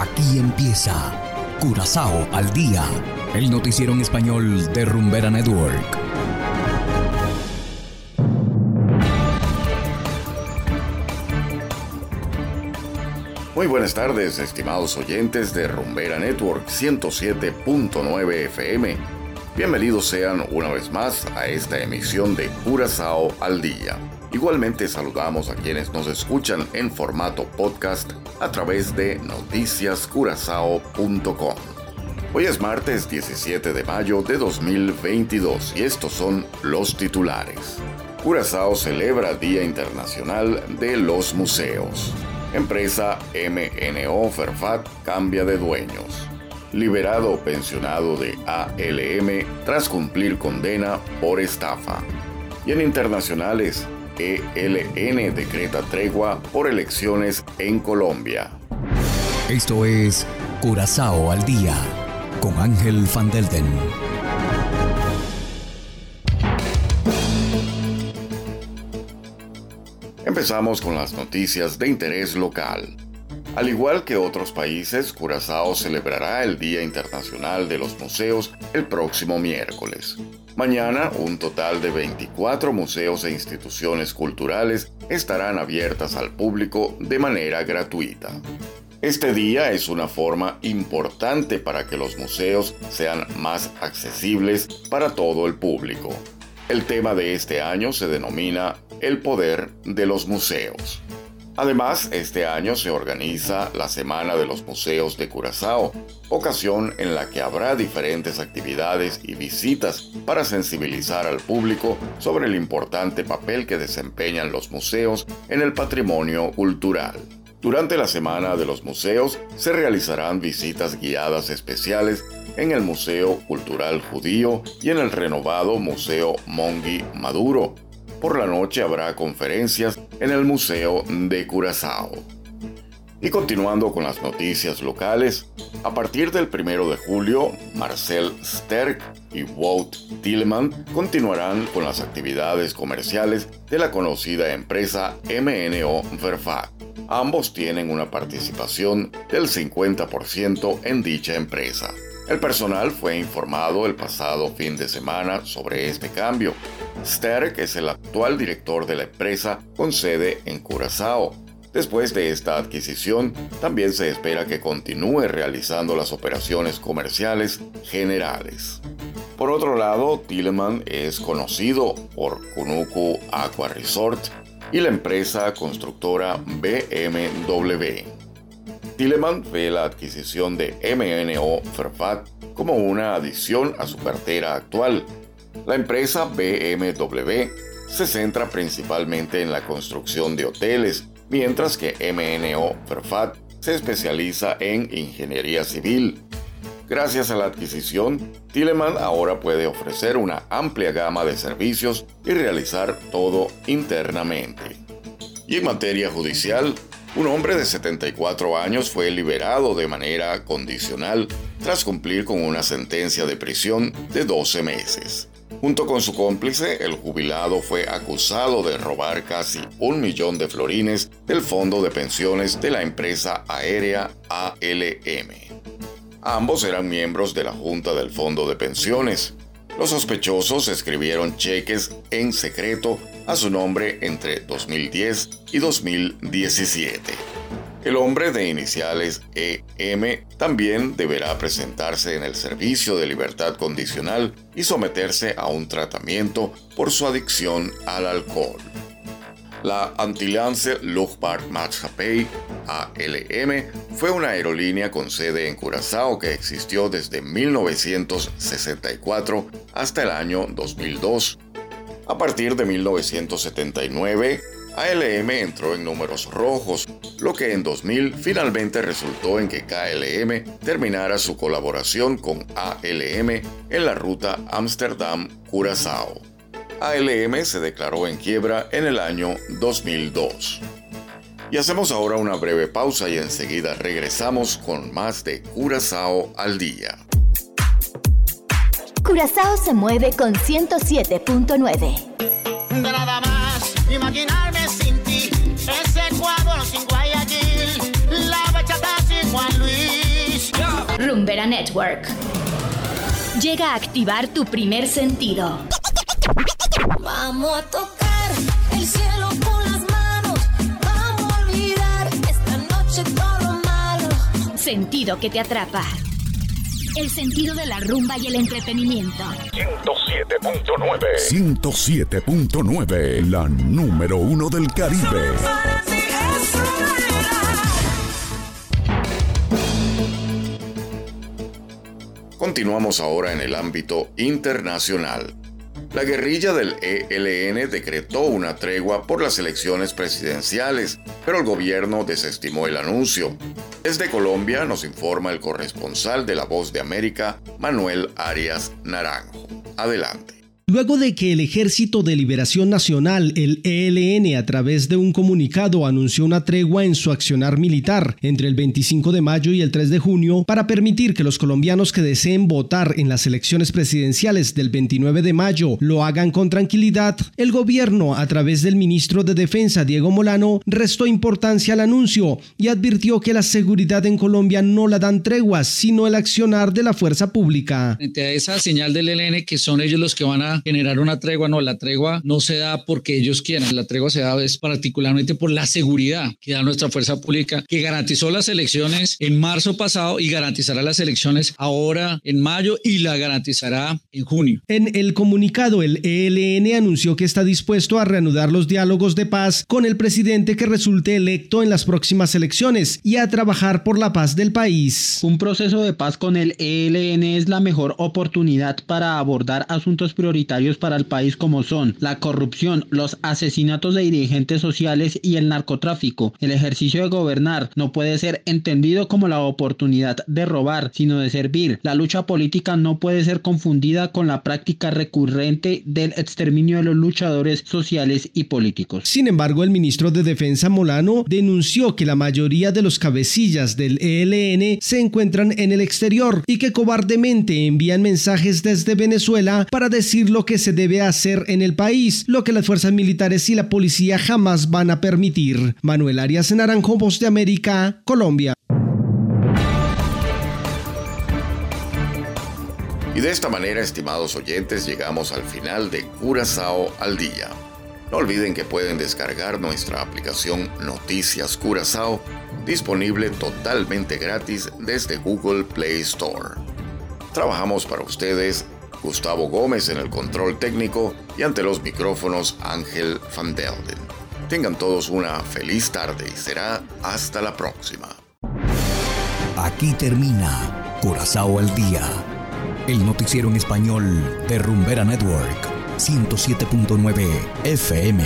Aquí empieza Curazao al día, el noticiero en español de Rumbera Network. Muy buenas tardes, estimados oyentes de Rumbera Network 107.9 FM. Bienvenidos sean una vez más a esta emisión de Curazao al día. Igualmente saludamos a quienes nos escuchan en formato podcast a través de noticiascurazao.com. Hoy es martes 17 de mayo de 2022 y estos son los titulares. Curazao celebra Día Internacional de los Museos. Empresa MNO Ferfat cambia de dueños. Liberado pensionado de ALM tras cumplir condena por estafa. Y en internacionales, ELN decreta tregua por elecciones en Colombia. Esto es Curazao al día con Ángel Van Delden. Empezamos con las noticias de interés local. Al igual que otros países, Curazao celebrará el Día Internacional de los Museos el próximo miércoles. Mañana, un total de 24 museos e instituciones culturales estarán abiertas al público de manera gratuita. Este día es una forma importante para que los museos sean más accesibles para todo el público. El tema de este año se denomina El poder de los museos. Además, este año se organiza la Semana de los Museos de Curazao, ocasión en la que habrá diferentes actividades y visitas para sensibilizar al público sobre el importante papel que desempeñan los museos en el patrimonio cultural. Durante la Semana de los Museos se realizarán visitas guiadas especiales en el Museo Cultural Judío y en el renovado Museo Mongi Maduro, por la noche habrá conferencias en el Museo de Curazao. Y continuando con las noticias locales, a partir del 1 de julio, Marcel Sterk y Wout Tilleman continuarán con las actividades comerciales de la conocida empresa MNO Verfat. Ambos tienen una participación del 50% en dicha empresa. El personal fue informado el pasado fin de semana sobre este cambio. Sterk es el actual director de la empresa con sede en Curazao. Después de esta adquisición, también se espera que continúe realizando las operaciones comerciales generales. Por otro lado, Tilleman es conocido por Kunuku Aqua Resort y la empresa constructora BMW. Tilleman ve la adquisición de MNO Ferfat como una adición a su cartera actual. La empresa BMW se centra principalmente en la construcción de hoteles, mientras que MNO Ferfat se especializa en ingeniería civil. Gracias a la adquisición, Tilleman ahora puede ofrecer una amplia gama de servicios y realizar todo internamente. Y en materia judicial, un hombre de 74 años fue liberado de manera condicional tras cumplir con una sentencia de prisión de 12 meses. Junto con su cómplice, el jubilado fue acusado de robar casi un millón de florines del fondo de pensiones de la empresa aérea ALM. Ambos eran miembros de la Junta del Fondo de Pensiones. Los sospechosos escribieron cheques en secreto a su nombre entre 2010 y 2017. El hombre de iniciales EM también deberá presentarse en el servicio de libertad condicional y someterse a un tratamiento por su adicción al alcohol. La Antilliance Luftfahrtmaatschappij ALM fue una aerolínea con sede en Curazao que existió desde 1964 hasta el año 2002 a partir de 1979, ALM entró en números rojos, lo que en 2000 finalmente resultó en que KLM terminara su colaboración con ALM en la ruta Amsterdam-Curazao. ALM se declaró en quiebra en el año 2002. Y hacemos ahora una breve pausa y enseguida regresamos con más de Curazao al día. Curazao se mueve con 107.9. Imaginarme sin ti, ese cuadro sin Guayaquil, la bachata sin Juan Luis. Rumbera Network. Llega a activar tu primer sentido. Vamos a tocar el cielo con las manos. Vamos a olvidar esta noche todo lo malo. Sentido que te atrapa. El sentido de la rumba y el entretenimiento. 107.9. 107.9, la número uno del Caribe. Continuamos ahora en el ámbito internacional. La guerrilla del ELN decretó una tregua por las elecciones presidenciales, pero el gobierno desestimó el anuncio. Desde Colombia nos informa el corresponsal de La Voz de América, Manuel Arias Naranjo. Adelante. Luego de que el Ejército de Liberación Nacional, el ELN, a través de un comunicado anunció una tregua en su accionar militar entre el 25 de mayo y el 3 de junio para permitir que los colombianos que deseen votar en las elecciones presidenciales del 29 de mayo lo hagan con tranquilidad, el gobierno, a través del ministro de Defensa, Diego Molano, restó importancia al anuncio y advirtió que la seguridad en Colombia no la dan treguas, sino el accionar de la fuerza pública. Frente a esa señal del ELN, que son ellos los que van a generar una tregua, no, la tregua no se da porque ellos quieran, la tregua se da es particularmente por la seguridad que da nuestra fuerza pública, que garantizó las elecciones en marzo pasado y garantizará las elecciones ahora en mayo y la garantizará en junio. En el comunicado, el ELN anunció que está dispuesto a reanudar los diálogos de paz con el presidente que resulte electo en las próximas elecciones y a trabajar por la paz del país. Un proceso de paz con el ELN es la mejor oportunidad para abordar asuntos prioritarios para el país como son la corrupción, los asesinatos de dirigentes sociales y el narcotráfico. El ejercicio de gobernar no puede ser entendido como la oportunidad de robar, sino de servir. La lucha política no puede ser confundida con la práctica recurrente del exterminio de los luchadores sociales y políticos. Sin embargo, el ministro de Defensa Molano denunció que la mayoría de los cabecillas del ELN se encuentran en el exterior y que cobardemente envían mensajes desde Venezuela para decirlo que se debe hacer en el país, lo que las fuerzas militares y la policía jamás van a permitir. Manuel Arias Naranjo, Voz de América, Colombia. Y de esta manera, estimados oyentes, llegamos al final de Curazao al Día. No olviden que pueden descargar nuestra aplicación Noticias Curazao, disponible totalmente gratis desde Google Play Store. Trabajamos para ustedes Gustavo Gómez en el control técnico y ante los micrófonos Ángel Van Delden. Tengan todos una feliz tarde y será hasta la próxima. Aquí termina Curazao al Día, el noticiero en español de Rumbera Network, 107.9 FM.